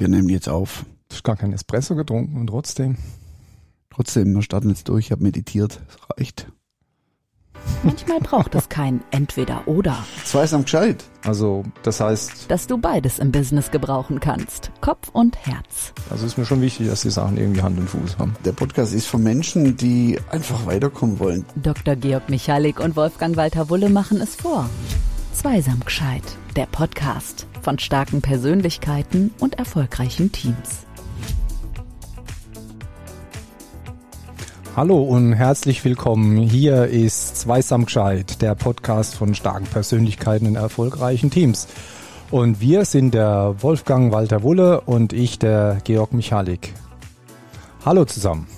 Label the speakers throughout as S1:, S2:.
S1: Wir nehmen jetzt auf.
S2: Du hast gar keinen Espresso getrunken und trotzdem.
S1: Trotzdem, wir starten jetzt durch. Ich habe meditiert. Das reicht.
S3: Manchmal braucht es kein Entweder-Oder.
S1: Zweisam gescheit.
S2: Also, das heißt,
S3: Dass du beides im Business gebrauchen kannst. Kopf und Herz.
S2: also ist mir schon wichtig, dass die Sachen irgendwie Hand und Fuß haben.
S1: Der Podcast ist für Menschen, die einfach weiterkommen wollen.
S3: Dr. Georg Michalik und Wolfgang Walter Wulle machen es vor. Zweisam gescheit. Der Podcast von starken Persönlichkeiten und erfolgreichen Teams.
S2: Hallo und herzlich willkommen. Hier ist Zweisam gescheit, der Podcast von starken Persönlichkeiten in erfolgreichen Teams. Und wir sind der Wolfgang Walter Wulle und ich, der Georg Michalik. Hallo zusammen.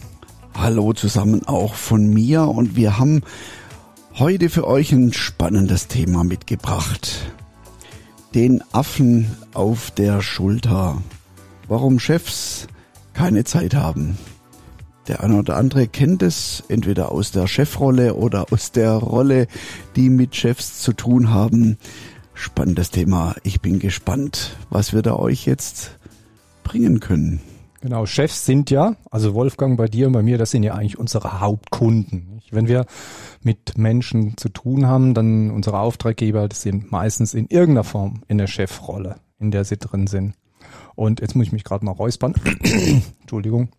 S1: Hallo zusammen auch von mir und wir haben heute für euch ein spannendes Thema mitgebracht. Den Affen auf der Schulter. Warum Chefs keine Zeit haben. Der eine oder andere kennt es, entweder aus der Chefrolle oder aus der Rolle, die mit Chefs zu tun haben. Spannendes Thema. Ich bin gespannt, was wir da euch jetzt bringen können.
S2: Genau, Chefs sind ja, also Wolfgang bei dir und bei mir, das sind ja eigentlich unsere Hauptkunden. Wenn wir mit Menschen zu tun haben, dann unsere Auftraggeber, das sind meistens in irgendeiner Form in der Chefrolle, in der sie drin sind. Und jetzt muss ich mich gerade mal räuspern. Entschuldigung.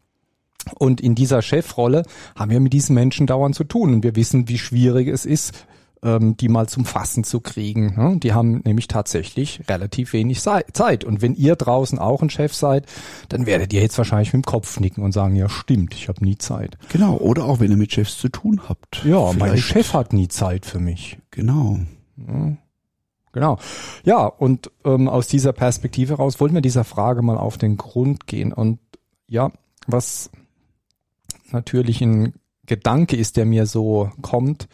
S2: Und in dieser Chefrolle haben wir mit diesen Menschen dauernd zu tun. Und wir wissen, wie schwierig es ist, ähm, die mal zum Fassen zu kriegen. ne? Die haben nämlich tatsächlich relativ wenig Zeit. Und wenn ihr draußen auch ein Chef seid, dann werdet ihr jetzt wahrscheinlich mit dem Kopf nicken und sagen, ja stimmt, ich habe nie Zeit.
S1: Genau, oder auch wenn ihr mit Chefs zu tun habt.
S2: Ja, mein
S1: Vielleicht-
S2: Chef hat nie Zeit für mich.
S1: Genau.
S2: Genau. Ja, und ähm, aus dieser Perspektive heraus wollten wir dieser Frage mal auf den Grund gehen. Und ja, was natürlich ein Gedanke ist, der mir so kommt,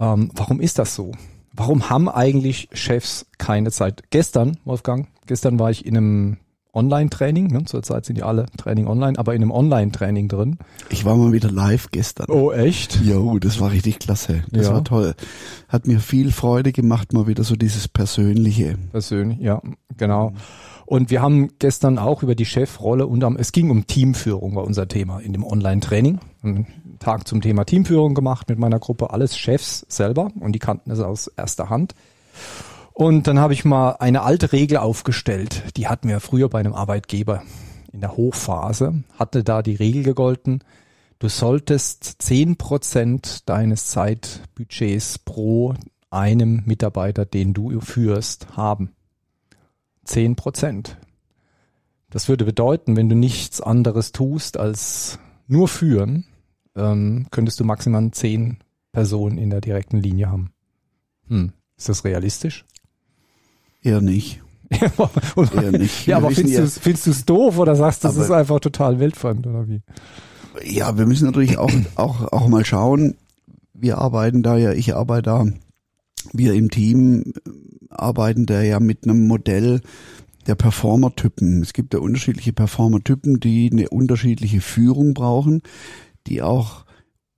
S2: ähm, warum ist das so? Warum haben eigentlich Chefs keine Zeit? Gestern, Wolfgang, gestern war ich in einem Online-Training, ne? zurzeit sind ja alle Training online, aber in einem Online-Training drin.
S1: Ich war mal wieder live gestern.
S2: Oh, echt?
S1: Jo, das war richtig klasse. Das
S2: Ja.
S1: war toll. Hat mir viel Freude gemacht, mal wieder so dieses Persönliche.
S2: Persönlich, ja, genau. Und wir haben gestern auch über die Chefrolle und es ging um Teamführung, war unser Thema in dem Online-Training. Einen Tag zum Thema Teamführung gemacht mit meiner Gruppe, alles Chefs selber und die kannten es aus erster Hand. Und dann habe ich mal eine alte Regel aufgestellt, die hatten wir früher bei einem Arbeitgeber in der Hochphase, hatte da die Regel gegolten, du solltest zehn Prozent deines Zeitbudgets pro einem Mitarbeiter, den du führst, haben. 10 Prozent. Das würde bedeuten, wenn du nichts anderes tust als nur führen, ähm, könntest du maximal 10 Personen in der direkten Linie haben. Hm. Ist das realistisch?
S1: Eher nicht.
S2: Und-
S1: Eher nicht.
S2: ja,
S1: Wir
S2: aber findest du es doof oder sagst du, das ist einfach total wildfremd oder wie?
S1: Ja, wir müssen natürlich auch, auch, auch mal schauen. Wir arbeiten da ja, ich arbeite da, wir im Team arbeiten da ja mit einem Modell der Performer-Typen. Es gibt ja unterschiedliche Performer-Typen, die eine unterschiedliche Führung brauchen, die auch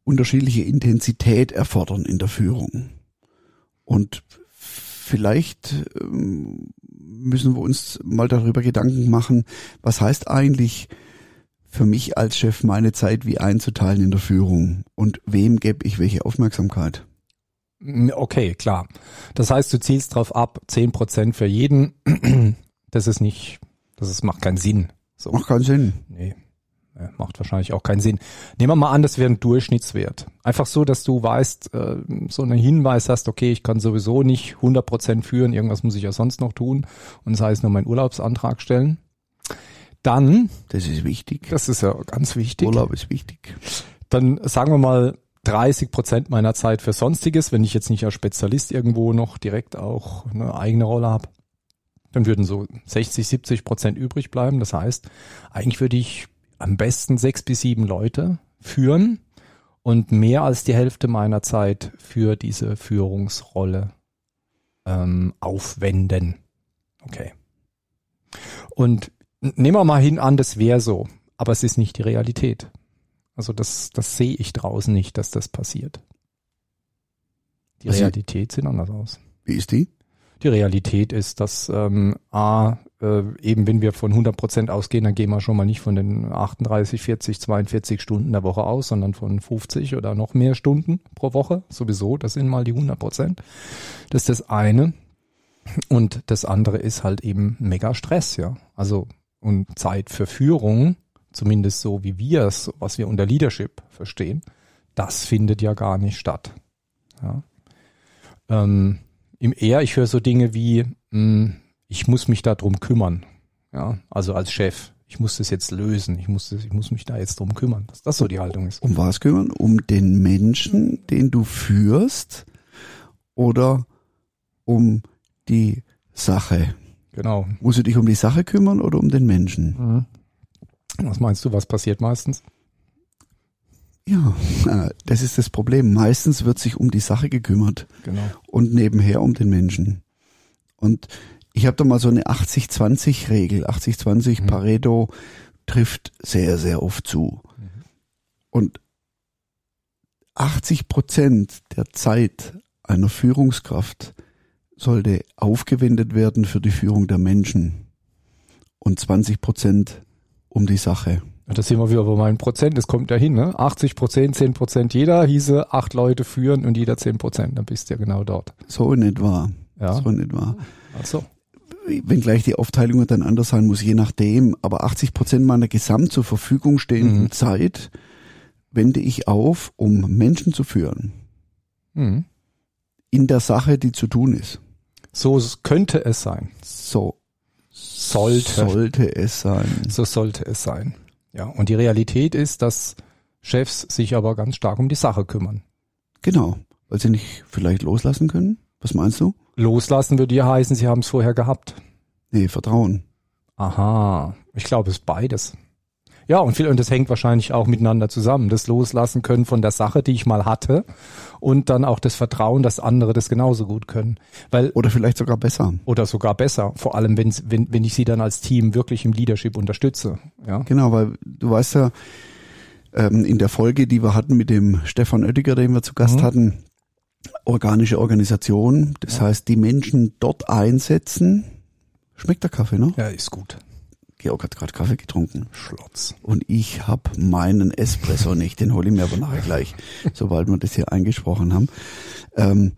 S1: unterschiedliche Intensität erfordern in der Führung. Und vielleicht ähm, müssen wir uns mal darüber Gedanken machen, was heißt eigentlich für mich als Chef meine Zeit wie einzuteilen in der Führung und wem gebe ich welche Aufmerksamkeit.
S2: Okay, klar. Das heißt, du zielst drauf ab, 10 Prozent für jeden. Das ist nicht, das ist, macht keinen Sinn. So.
S1: Macht keinen Sinn.
S2: Nee, macht wahrscheinlich auch keinen Sinn. Nehmen wir mal an, das wäre ein Durchschnittswert. Einfach so, dass du weißt, äh, so einen Hinweis hast, okay, ich kann sowieso nicht 100% führen, irgendwas muss ich ja sonst noch tun und das heißt nur meinen Urlaubsantrag stellen. Dann,
S1: Das ist wichtig.
S2: das ist ja ganz wichtig,
S1: Urlaub ist wichtig.
S2: dann sagen wir mal 30 Prozent meiner Zeit für Sonstiges, wenn ich jetzt nicht als Spezialist irgendwo noch direkt auch eine eigene Rolle habe. Dann würden so 60, 70 Prozent übrig bleiben. Das heißt, eigentlich würde ich am besten sechs bis sieben Leute führen und mehr als die Hälfte meiner Zeit für diese Führungsrolle ähm, aufwenden. Okay. Und nehmen wir mal hin an, das wäre so, aber es ist nicht die Realität. Also das, das sehe ich draußen nicht, dass das passiert. Die
S1: Was-
S2: Realität sieht anders aus.
S1: Wie ist die?
S2: Die Realität ist, dass ähm, A, äh, eben wenn wir von 100 Prozent ausgehen, dann gehen wir schon mal nicht von den 38, 40, 42 Stunden der Woche aus, sondern von 50 oder noch mehr Stunden pro Woche. Sowieso, das sind mal die 100 Prozent. Das ist das eine. Und das andere ist halt eben mega Stress, ja. Also und Zeit für Führung, zumindest so wie wir es, was wir unter Leadership verstehen, das findet ja gar nicht statt. Ja. Ähm, Im eher, ich höre so Dinge wie, mh, hm, ich muss mich darum kümmern. Ja, also als Chef. Ich muss das jetzt lösen. Ich muss, das, ich muss mich da jetzt drum kümmern. Dass das so die Haltung ist.
S1: Um was kümmern? Um den Menschen, den du führst oder um die Sache?
S2: Genau.
S1: Musst du dich um die Sache kümmern oder um den Menschen?
S2: Mhm. Was meinst du, was passiert meistens?
S1: Ja, äh, das ist das Problem. Meistens wird sich um die Sache gekümmert.
S2: Genau.
S1: Und nebenher um den Menschen. Und ich habe da mal so eine 80-20-Regel. 80-20 mhm. Pareto trifft sehr, sehr oft zu. Mhm. Und 80 Prozent der Zeit einer Führungskraft sollte aufgewendet werden für die Führung der Menschen und 20 Prozent um die Sache.
S2: Da sind wir wieder bei meinem Prozent, das kommt ja hin, ne? 80 Prozent, 10 Prozent jeder hieße acht Leute führen und jeder 10 Prozent, dann bist du ja genau dort.
S1: So in etwa.
S2: Ja.
S1: So in etwa.
S2: Ach so.
S1: Wenngleich die Aufteilung dann anders sein muss, je nachdem, aber 80 Prozent meiner gesamt zur Verfügung stehenden mhm. Zeit wende ich auf, um Menschen zu führen. Mhm. In der Sache, die zu tun ist.
S2: So könnte es sein.
S1: So sollte, sollte es sein.
S2: So sollte es sein. Ja, und die Realität ist, dass Chefs sich aber ganz stark um die Sache kümmern.
S1: Genau, weil sie nicht vielleicht loslassen können. Was meinst du?
S2: Loslassen würde ja heißen, sie haben es vorher gehabt.
S1: Nee, Vertrauen.
S2: Aha, ich glaube, es ist beides. Ja, und, viel, und das hängt wahrscheinlich auch miteinander zusammen. Das Loslassen können von der Sache, die ich mal hatte, und dann auch das Vertrauen, dass andere das genauso gut können. Weil,
S1: oder vielleicht sogar besser.
S2: Oder sogar besser. Vor allem, wenn, wenn, wenn ich sie dann als Team wirklich im Leadership unterstütze. Ja.
S1: Genau, weil du weißt ja, ähm, in der Folge, die wir hatten mit dem Stefan Oettiger, den wir zu Gast mhm. hatten, organische Organisation. Das ja. heißt, die Menschen dort einsetzen. Schmeckt der Kaffee, ne?
S2: Ja, ist gut.
S1: Georg hat gerade Kaffee getrunken.
S2: Schlotz.
S1: Und ich hab meinen Espresso nicht. Den hole ich mir aber nachher gleich, sobald wir das hier eingesprochen haben. Ähm,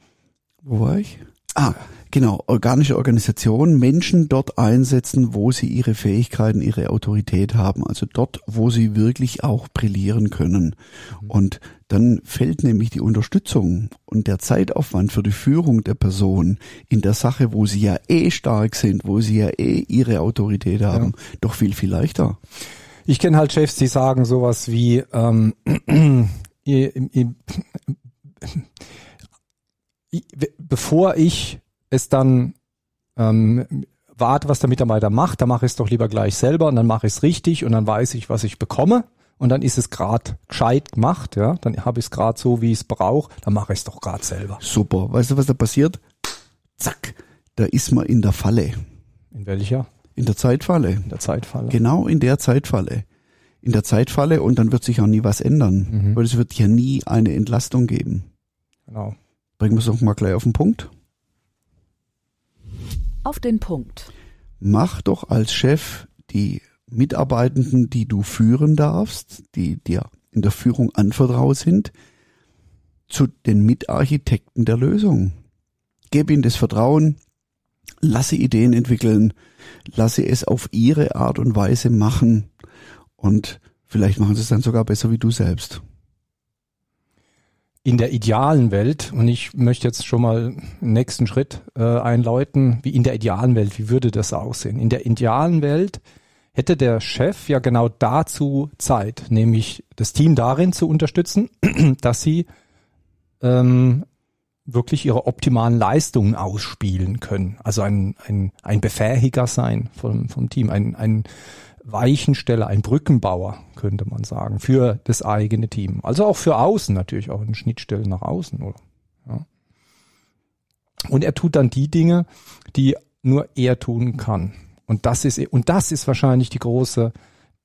S1: wo war ich? Ah, genau. Organische Organisation. Menschen dort einsetzen, wo sie ihre Fähigkeiten, ihre Autorität haben. Also dort, wo sie wirklich auch brillieren können. Mhm. Und dann fällt nämlich die Unterstützung und der Zeitaufwand für die Führung der Person in der Sache, wo sie ja eh stark sind, wo sie ja eh ihre Autorität haben, ja. doch viel, viel leichter.
S2: Ich kenne halt Chefs, die sagen sowas wie, ähm, bevor ich es dann ähm, warte, was der Mitarbeiter macht, dann mache ich es doch lieber gleich selber und dann mache ich es richtig und dann weiß ich, was ich bekomme und dann ist es gerade gescheit gemacht, ja, dann habe ich es gerade so, wie ich es brauche, dann mache ich es doch gerade selber.
S1: Super. Weißt du, was da passiert? Zack, da ist man in der Falle.
S2: In welcher?
S1: In der Zeitfalle.
S2: In der Zeitfalle.
S1: Genau in der Zeitfalle. In der Zeitfalle und dann wird sich auch nie was ändern, mhm. weil es wird ja nie eine Entlastung geben.
S2: Genau.
S1: Bringen wir es doch mal gleich auf den Punkt.
S3: Auf den Punkt.
S1: Mach doch als Chef die Mitarbeitenden, die du führen darfst, die dir in der Führung anvertraut sind, zu den Mitarchitekten der Lösung. Gebe ihnen das Vertrauen, lasse Ideen entwickeln, lasse es auf ihre Art und Weise machen und vielleicht machen sie es dann sogar besser wie du selbst.
S2: In der idealen Welt, und ich möchte jetzt schon mal einen nächsten Schritt äh, einläuten, wie in der idealen Welt, wie würde das aussehen? In der idealen Welt hätte der Chef ja genau dazu Zeit, nämlich das Team darin zu unterstützen, dass sie ähm, wirklich ihre optimalen Leistungen ausspielen können. Also ein, ein, ein Befähiger sein vom, vom Team, ein, ein Weichensteller, ein Brückenbauer, könnte man sagen, für das eigene Team. Also auch für außen natürlich, auch eine Schnittstelle nach außen. Oder? Ja. Und er tut dann die Dinge, die nur er tun kann. Und das ist, und das ist wahrscheinlich die große,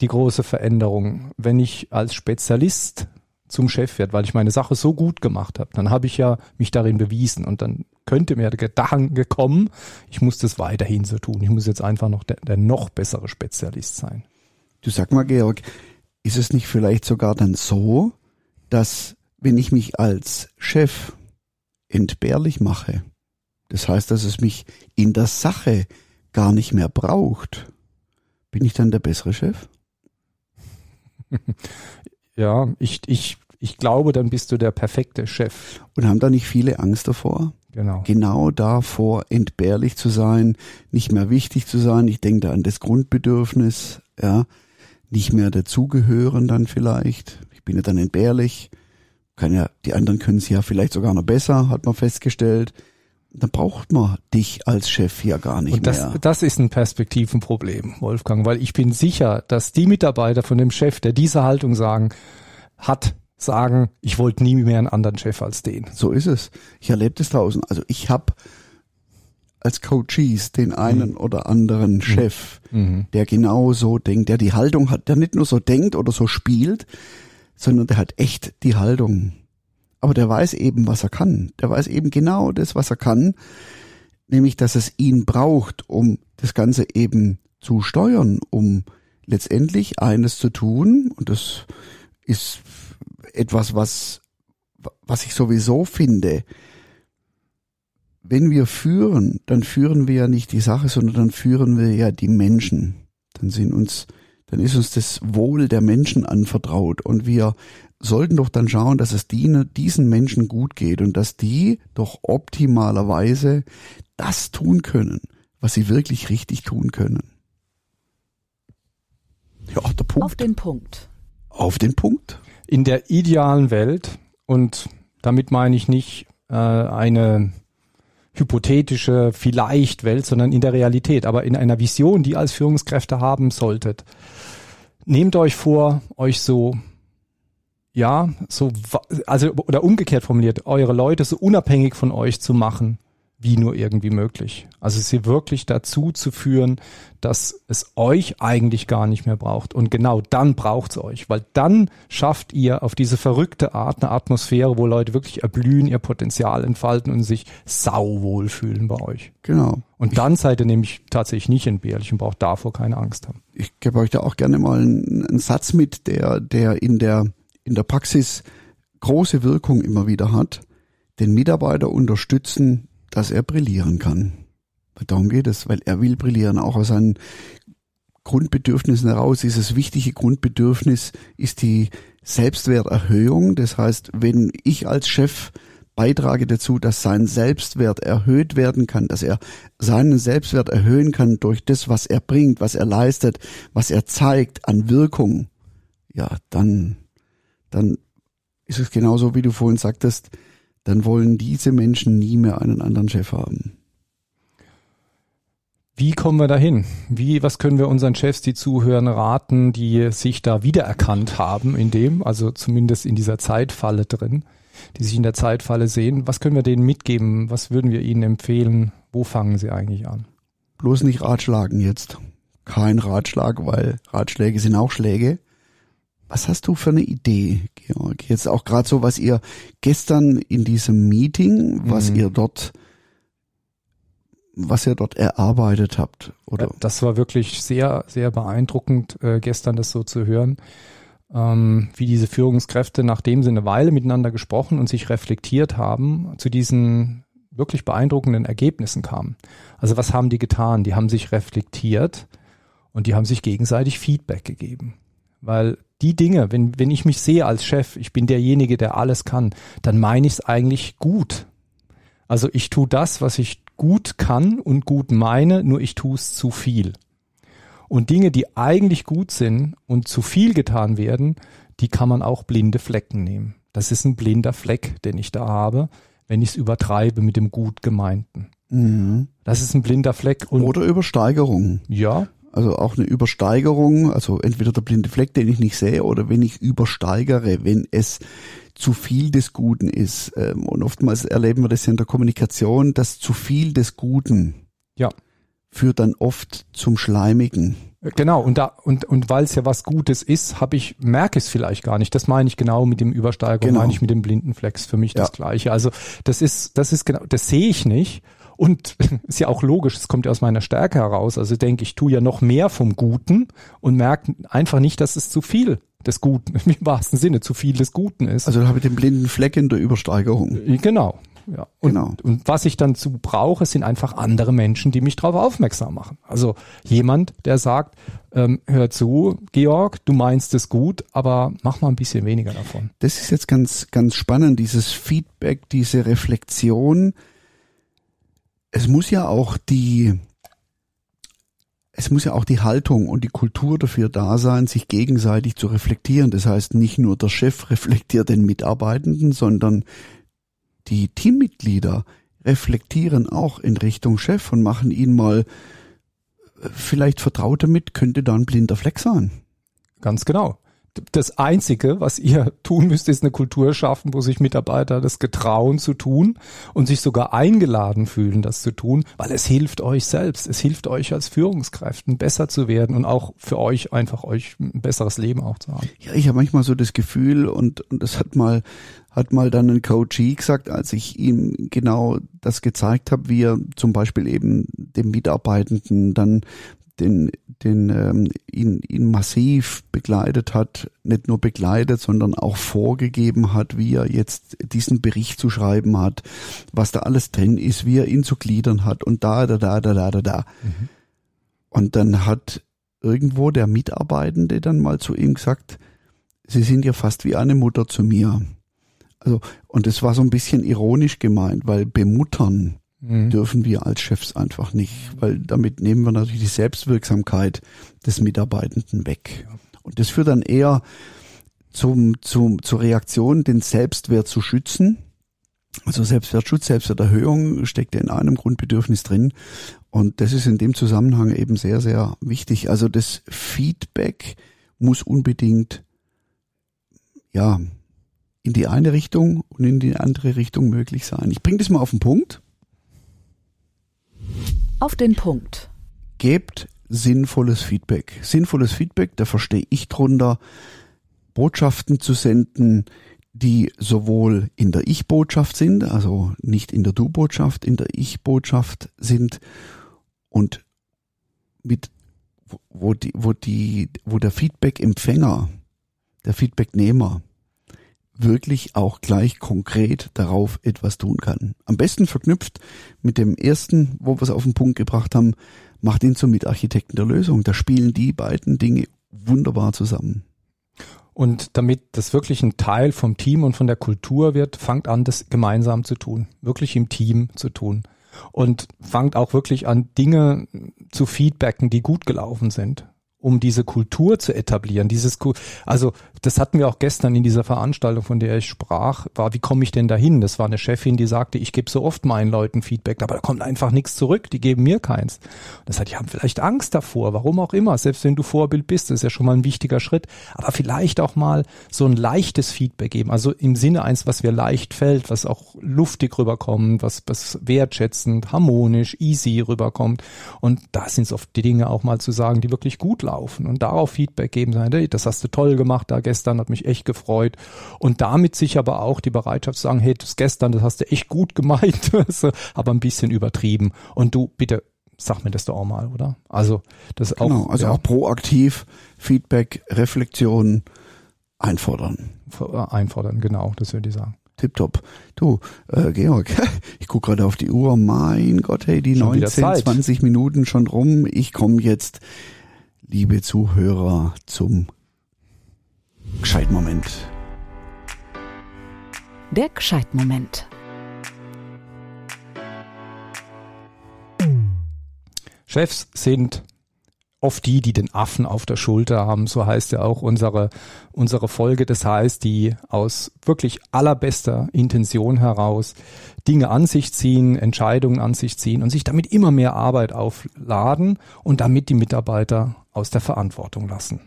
S2: die große Veränderung. Wenn ich als Spezialist zum Chef werde, weil ich meine Sache so gut gemacht habe, dann habe ich ja mich darin bewiesen und dann könnte mir der Gedanke kommen, ich muss das weiterhin so tun. Ich muss jetzt einfach noch der, der noch bessere Spezialist sein.
S1: Du sag mal, Georg, ist es nicht vielleicht sogar dann so, dass wenn ich mich als Chef entbehrlich mache, das heißt, dass es mich in der Sache gar nicht mehr braucht, bin ich dann der bessere Chef?
S2: ja, ich, ich, ich glaube, dann bist du der perfekte Chef.
S1: Und haben da nicht viele Angst davor?
S2: Genau.
S1: Genau davor, entbehrlich zu sein, nicht mehr wichtig zu sein. Ich denke da an das Grundbedürfnis, ja, nicht mehr dazugehören dann vielleicht. Ich bin ja dann entbehrlich. Kann ja, die anderen können es ja vielleicht sogar noch besser, hat man festgestellt. Da braucht man dich als Chef ja gar nicht
S2: Und das,
S1: mehr.
S2: das ist ein Perspektivenproblem, Wolfgang, weil ich bin sicher, dass die Mitarbeiter von dem Chef, der diese Haltung sagen, hat, sagen, ich wollte nie mehr einen anderen Chef als den.
S1: So ist es. Ich erlebe das draußen. Also ich habe als Coaches den einen mhm. oder anderen Chef, mhm. der genau so denkt, der die Haltung hat, der nicht nur so denkt oder so spielt, sondern der hat echt die Haltung. Aber der weiß eben, was er kann. Der weiß eben genau das, was er kann, nämlich, dass es ihn braucht, um das Ganze eben zu steuern, um letztendlich eines zu tun. Und das ist etwas, was, was ich sowieso finde. Wenn wir führen, dann führen wir ja nicht die Sache, sondern dann führen wir ja die Menschen. Dann sind uns, dann ist uns das Wohl der Menschen anvertraut und wir sollten doch dann schauen, dass es diesen Menschen gut geht und dass die doch optimalerweise das tun können, was sie wirklich richtig tun können.
S3: Ja, der Punkt. Auf den Punkt.
S1: Auf den Punkt.
S2: In der idealen Welt, und damit meine ich nicht äh, eine hypothetische vielleicht Welt, sondern in der Realität, aber in einer Vision, die als Führungskräfte haben solltet. Nehmt euch vor, euch so ja, so, also, oder umgekehrt formuliert, eure Leute so unabhängig von euch zu machen, wie nur irgendwie möglich. Also sie wirklich dazu zu führen, dass es euch eigentlich gar nicht mehr braucht. Und genau dann braucht's euch, weil dann schafft ihr auf diese verrückte Art eine Atmosphäre, wo Leute wirklich erblühen, ihr Potenzial entfalten und sich sauwohl fühlen bei euch.
S1: Genau.
S2: Und dann seid ihr nämlich tatsächlich nicht entbehrlich und braucht davor keine Angst haben.
S1: Ich gebe euch da auch gerne mal einen, einen Satz mit, der, der in der in der Praxis große Wirkung immer wieder hat, den Mitarbeiter unterstützen, dass er brillieren kann. Darum geht es, weil er will brillieren, auch aus seinen Grundbedürfnissen heraus. Dieses wichtige Grundbedürfnis ist die Selbstwerterhöhung. Das heißt, wenn ich als Chef beitrage dazu, dass sein Selbstwert erhöht werden kann, dass er seinen Selbstwert erhöhen kann durch das, was er bringt, was er leistet, was er zeigt an Wirkung, ja, dann dann ist es genauso, wie du vorhin sagtest, dann wollen diese Menschen nie mehr einen anderen Chef haben.
S2: Wie kommen wir dahin? Wie, was können wir unseren Chefs, die zuhören, raten, die sich da wiedererkannt haben in dem, also zumindest in dieser Zeitfalle drin, die sich in der Zeitfalle sehen? Was können wir denen mitgeben? Was würden wir ihnen empfehlen? Wo fangen sie eigentlich an?
S1: Bloß nicht Ratschlagen jetzt. Kein Ratschlag, weil Ratschläge sind auch Schläge. Was hast du für eine Idee, Georg? Jetzt auch gerade so, was ihr gestern in diesem Meeting, was mhm. ihr dort, was ihr dort erarbeitet habt, oder?
S2: Das war wirklich sehr, sehr beeindruckend, äh, gestern das so zu hören, ähm, wie diese Führungskräfte, nachdem sie eine Weile miteinander gesprochen und sich reflektiert haben, zu diesen wirklich beeindruckenden Ergebnissen kamen. Also was haben die getan? Die haben sich reflektiert und die haben sich gegenseitig Feedback gegeben. Weil die Dinge, wenn, wenn ich mich sehe als Chef, ich bin derjenige, der alles kann, dann meine ich es eigentlich gut. Also ich tue das, was ich gut kann und gut meine, nur ich tue es zu viel. Und Dinge, die eigentlich gut sind und zu viel getan werden, die kann man auch blinde Flecken nehmen. Das ist ein blinder Fleck, den ich da habe, wenn ich es übertreibe mit dem gut gemeinten. Mhm. Das ist ein blinder Fleck.
S1: Und Oder Übersteigerung.
S2: Ja,
S1: also auch eine Übersteigerung, also entweder der blinde Fleck, den ich nicht sehe, oder wenn ich übersteigere, wenn es zu viel des Guten ist. Ähm, und oftmals erleben wir das ja in der Kommunikation, dass zu viel des Guten
S2: ja.
S1: führt dann oft zum Schleimigen.
S2: Genau, und da, und, und weil es ja was Gutes ist, habe ich, merke es vielleicht gar nicht. Das meine ich genau mit dem Übersteiger,
S1: Genau.
S2: meine ich mit dem Blindenflex. Für mich das
S1: Ja.
S2: Gleiche. Also das ist, das ist genau, das sehe ich nicht. Und ist ja auch logisch, es kommt ja aus meiner Stärke heraus. Also denke ich, tue ja noch mehr vom Guten und merke einfach nicht, dass es zu viel des Guten, im wahrsten Sinne, zu viel des Guten ist.
S1: Also da habe ich den blinden Fleck in der Übersteigerung.
S2: Genau. Ja. Und,
S1: Genau.
S2: und was ich dann zu brauche, sind einfach andere Menschen, die mich darauf aufmerksam machen. Also jemand, der sagt, ähm, hör zu, Georg, du meinst es gut, aber mach mal ein bisschen weniger davon.
S1: Das ist jetzt ganz, ganz spannend, dieses Feedback, diese Reflexion. Es muss ja auch die, es muss ja auch die Haltung und die Kultur dafür da sein, sich gegenseitig zu reflektieren. Das heißt, nicht nur der Chef reflektiert den Mitarbeitenden, sondern die Teammitglieder reflektieren auch in Richtung Chef und machen ihn mal äh, vielleicht vertraut damit, könnte da ein blinder Fleck sein.
S2: Ganz genau. Das Einzige, was ihr tun müsst, ist eine Kultur schaffen, wo sich Mitarbeiter das getrauen zu tun und sich sogar eingeladen fühlen, das zu tun, weil es hilft euch selbst. Es hilft euch als Führungskräften besser zu werden und auch für euch einfach euch ein besseres Leben auch zu haben.
S1: Ja, ich habe manchmal so das Gefühl und, und das hat mal hat mal dann ein Coachee gesagt, als ich ihm genau das gezeigt habe, wie er zum Beispiel eben dem Mitarbeitenden dann den, den ähm, ihn, ihn massiv begleitet hat, nicht nur begleitet, sondern auch vorgegeben hat, wie er jetzt diesen Bericht zu schreiben hat, was da alles drin ist, wie er ihn zu gliedern hat und da, da, da, da, da, da, da. Und dann hat irgendwo der Mitarbeitende dann mal zu ihm gesagt, Sie sind ja fast wie eine Mutter zu mir. Also, und es war so ein bisschen ironisch gemeint, weil bemuttern
S2: Mhm.
S1: dürfen wir als Chefs einfach nicht, weil damit nehmen wir natürlich die Selbstwirksamkeit des Mitarbeitenden weg. Und das führt dann eher zum, zum, zur Reaktion, den Selbstwert zu schützen. Also Selbstwertschutz, Selbstwerterhöhung steckt ja in einem Grundbedürfnis drin. Und das ist in dem Zusammenhang eben sehr, sehr wichtig. Also das Feedback muss unbedingt, ja, in die eine Richtung und in die andere Richtung möglich sein. Ich bringe das mal auf den Punkt.
S3: Auf den Punkt.
S1: Gebt sinnvolles Feedback. Sinnvolles Feedback, da verstehe ich drunter, Botschaften zu senden, die sowohl in der Ich-Botschaft sind, also nicht in der Du-Botschaft, in der Ich-Botschaft sind und mit, wo- die, wo die, wo der Feedback-Empfänger, der Feedbacknehmer wirklich auch gleich konkret darauf etwas tun kann. Am besten verknüpft mit dem ersten, wo wir es auf den Punkt gebracht haben, macht ihn zum Mitarchitekten der Lösung. Da spielen die beiden Dinge wunderbar zusammen.
S2: Und damit das wirklich ein Teil vom Team und von der Kultur wird, fangt an, das gemeinsam zu tun, wirklich im Team zu tun. Und fangt auch wirklich an, Dinge zu feedbacken, die gut gelaufen sind, um diese Kultur zu etablieren. Dieses, also das hatten wir auch gestern in dieser Veranstaltung, von der ich sprach, war, wie komme ich denn dahin? Das war eine Chefin, die sagte, ich gebe so oft meinen Leuten Feedback, aber da kommt einfach nichts zurück, die geben mir keins. Das hat, die haben vielleicht Angst davor, warum auch immer, selbst wenn du Vorbild bist, das ist ja schon mal ein wichtiger Schritt, aber vielleicht auch mal so ein leichtes Feedback geben, also im Sinne eins, was mir leicht fällt, was auch luftig rüberkommt, was, was wertschätzend, harmonisch, easy rüberkommt. Und da sind es oft die Dinge auch mal zu sagen, die wirklich gut laufen und darauf Feedback geben, sagen, hey, das hast du toll gemacht da gestern, hat mich echt gefreut. Und damit sich aber auch die Bereitschaft zu sagen, hey, das gestern, das hast du echt gut gemeint, aber ein bisschen übertrieben. Und du, bitte, sag mir das doch auch mal, oder? Also, das ist auch,
S1: Genau, also
S2: ja,
S1: auch proaktiv Feedback, Reflexion einfordern.
S2: einfordern, genau, das würde ich sagen.
S1: Tipptopp. Du, äh, Georg, ich guck gerade auf die Uhr. Mein Gott, hey, die
S2: Schon wieder
S1: 19,
S2: Zeit.
S1: 20 Minuten schon rum. Ich komme jetzt, liebe Zuhörer, zum Gescheitmoment.
S3: Der Gescheitmoment.
S2: Chefs sind oft die, die den Affen auf der Schulter haben. So heißt ja auch unsere, unsere Folge. Das heißt, die aus wirklich allerbester Intention heraus Dinge an sich ziehen, Entscheidungen an sich ziehen und sich damit immer mehr Arbeit aufladen und damit die Mitarbeiter aus der Verantwortung lassen.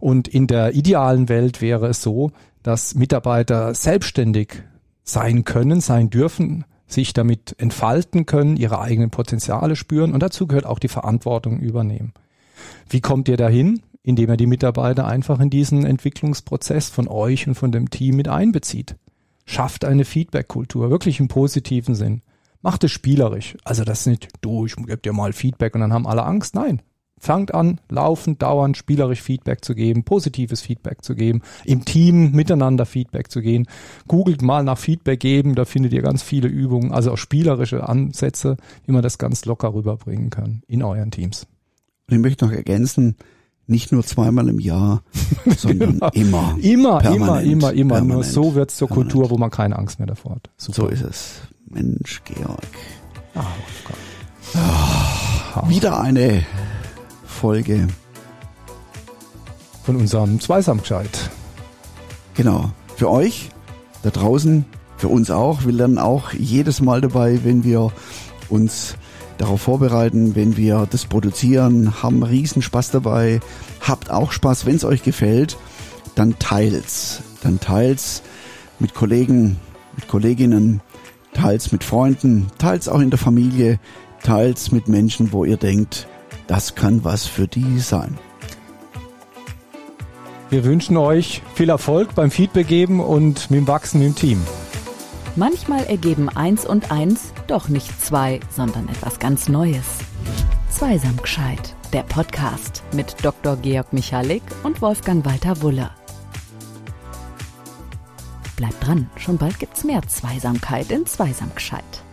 S2: Und in der idealen Welt wäre es so, dass Mitarbeiter selbstständig sein können, sein dürfen, sich damit entfalten können, ihre eigenen Potenziale spüren und dazu gehört auch die Verantwortung übernehmen. Wie kommt ihr dahin? Indem ihr die Mitarbeiter einfach in diesen Entwicklungsprozess von euch und von dem Team mit einbezieht. Schafft eine Feedback-Kultur, wirklich im positiven Sinn. Macht es spielerisch. Also das ist nicht, du, ich gebe dir mal Feedback und dann haben alle Angst. Nein, fangt an, laufend, dauernd, spielerisch Feedback zu geben, positives Feedback zu geben, im Team miteinander Feedback zu gehen. Googelt mal nach Feedback geben, da findet ihr ganz viele Übungen, also auch spielerische Ansätze, wie man das ganz locker rüberbringen kann in euren Teams.
S1: Und ich möchte noch ergänzen, nicht nur zweimal im Jahr, sondern genau. immer.
S2: Immer, immer, immer, immer. Nur so wird es zur permanent. Kultur, wo man keine Angst mehr davor hat.
S1: Super. So ist es. Mensch, Georg. Ah, oh, wieder eine Folge.
S2: Von unserem Zweisamkeit.
S1: Genau. Für euch da draußen, für uns auch. Wir lernen auch jedes Mal dabei, wenn wir uns darauf vorbereiten, wenn wir das produzieren, haben riesen Spaß dabei. Habt auch Spaß, wenn es euch gefällt, dann teilt's. Dann teilt's mit Kollegen, mit Kolleginnen, teilt's mit Freunden, teilt's auch in der Familie, teilt's mit Menschen, wo ihr denkt, das kann was für die sein.
S2: Wir wünschen euch viel Erfolg beim Feedback geben und mit dem Wachsen im Team.
S3: Manchmal ergeben eins und eins doch nicht zwei, sondern etwas ganz Neues. Zweisam gescheit, der Podcast mit Dr. Georg Michalik und Wolfgang Walter Wuller. Bleibt dran, schon bald gibt's mehr Zweisamkeit in Zweisam gescheit.